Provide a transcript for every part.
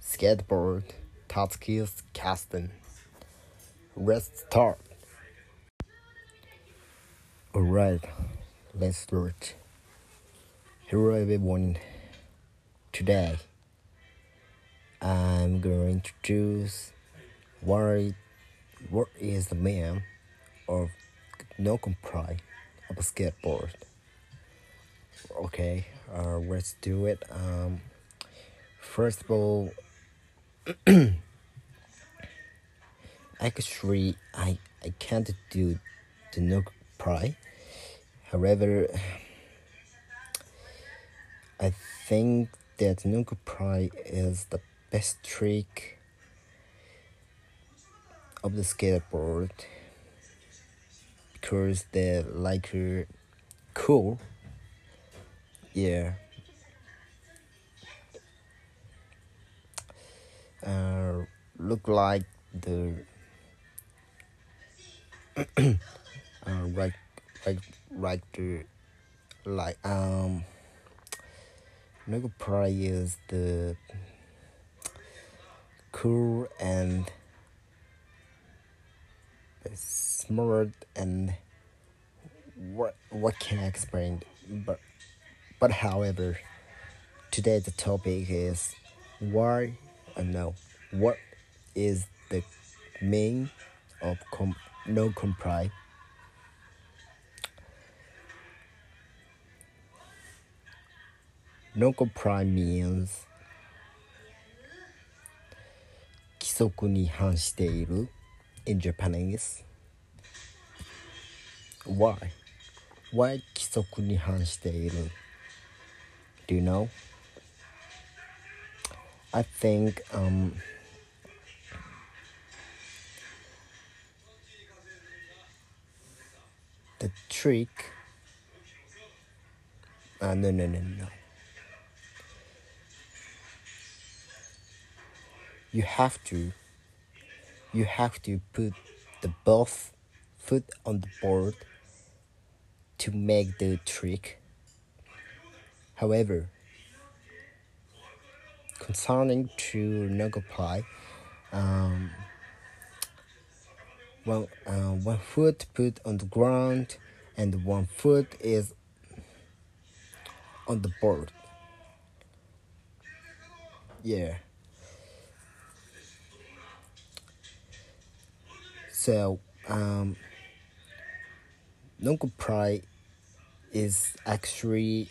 Skateboard Tatskis Kasten. Let's start. Alright, let's start. Hello everyone. Today, I'm going to introduce what, what is the meaning of no comply of a skateboard. Okay, uh, let's do it. Um, first of all, actually, I I can't do the no comply. However, I think that no comply is the best trick of the skateboard because they're like uh, cool. Yeah. Uh, look like the uh, right, right, right, uh, like um. Nigga probably is the cool and smart and what what can I explain? But but however, today the topic is why uh, no what is the meaning of com- no comply no comply means 規則に反している in Japanese. Why? Why kisoku ni han iru? Do you know? I think um, the trick. Ah, no, no, no, no. You have to you have to put the both foot on the board to make the trick however concerning to no comply, um, one, uh, one foot put on the ground and one foot is on the board. Yeah. So, um, no comply is actually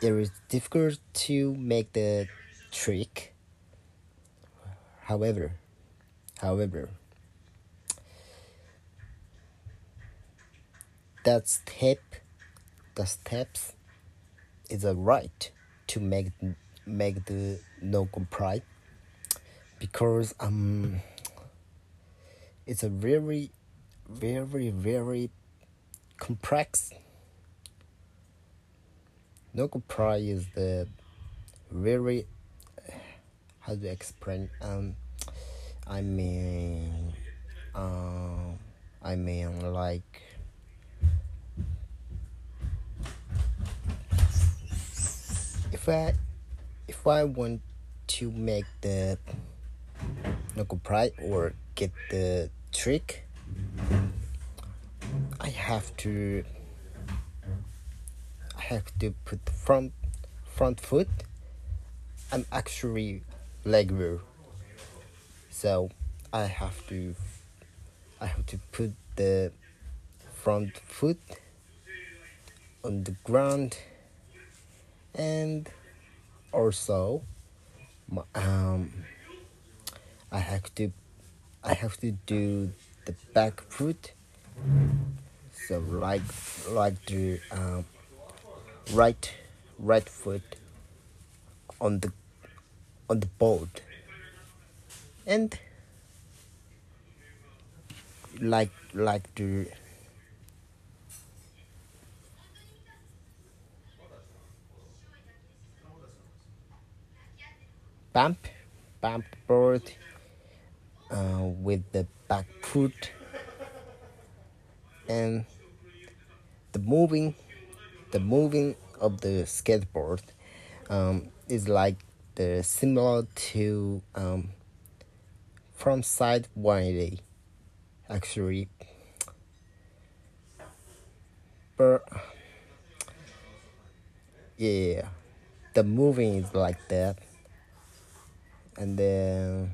it is difficult to make the trick. However, however, that step, the steps, is a right to make make the no comply because um it's a very very very complex. No comply is the very how to explain um I mean um I mean like if I if I want to make the no comply or get the trick I have to I have to put the front front foot. I'm actually leg row. So I have to I have to put the front foot on the ground and also um I have to I have to do the back foot. So like like the um, right right foot on the on the board. And like like the bump bump board uh, with the back foot and the moving the moving of the skateboard um, is like the similar to um, front side 180 actually. But yeah. The moving is like that and then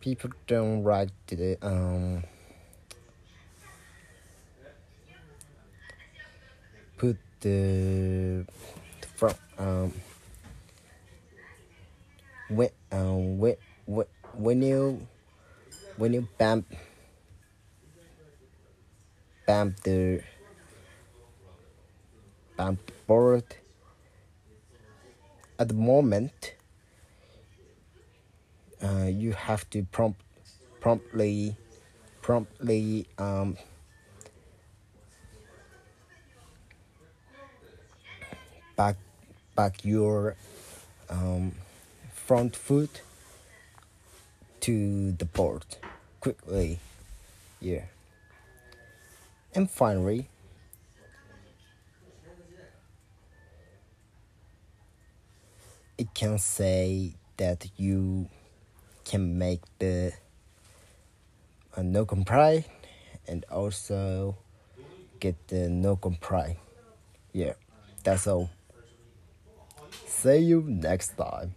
people don't like the um put the front um when um when when when you when you bump bump the bump board at the moment uh, you have to prompt promptly promptly um, back back your um, front foot to the board quickly. Yeah. And finally it can say that you can make the uh, no comply and also get the no comply. Yeah that's all. See you next time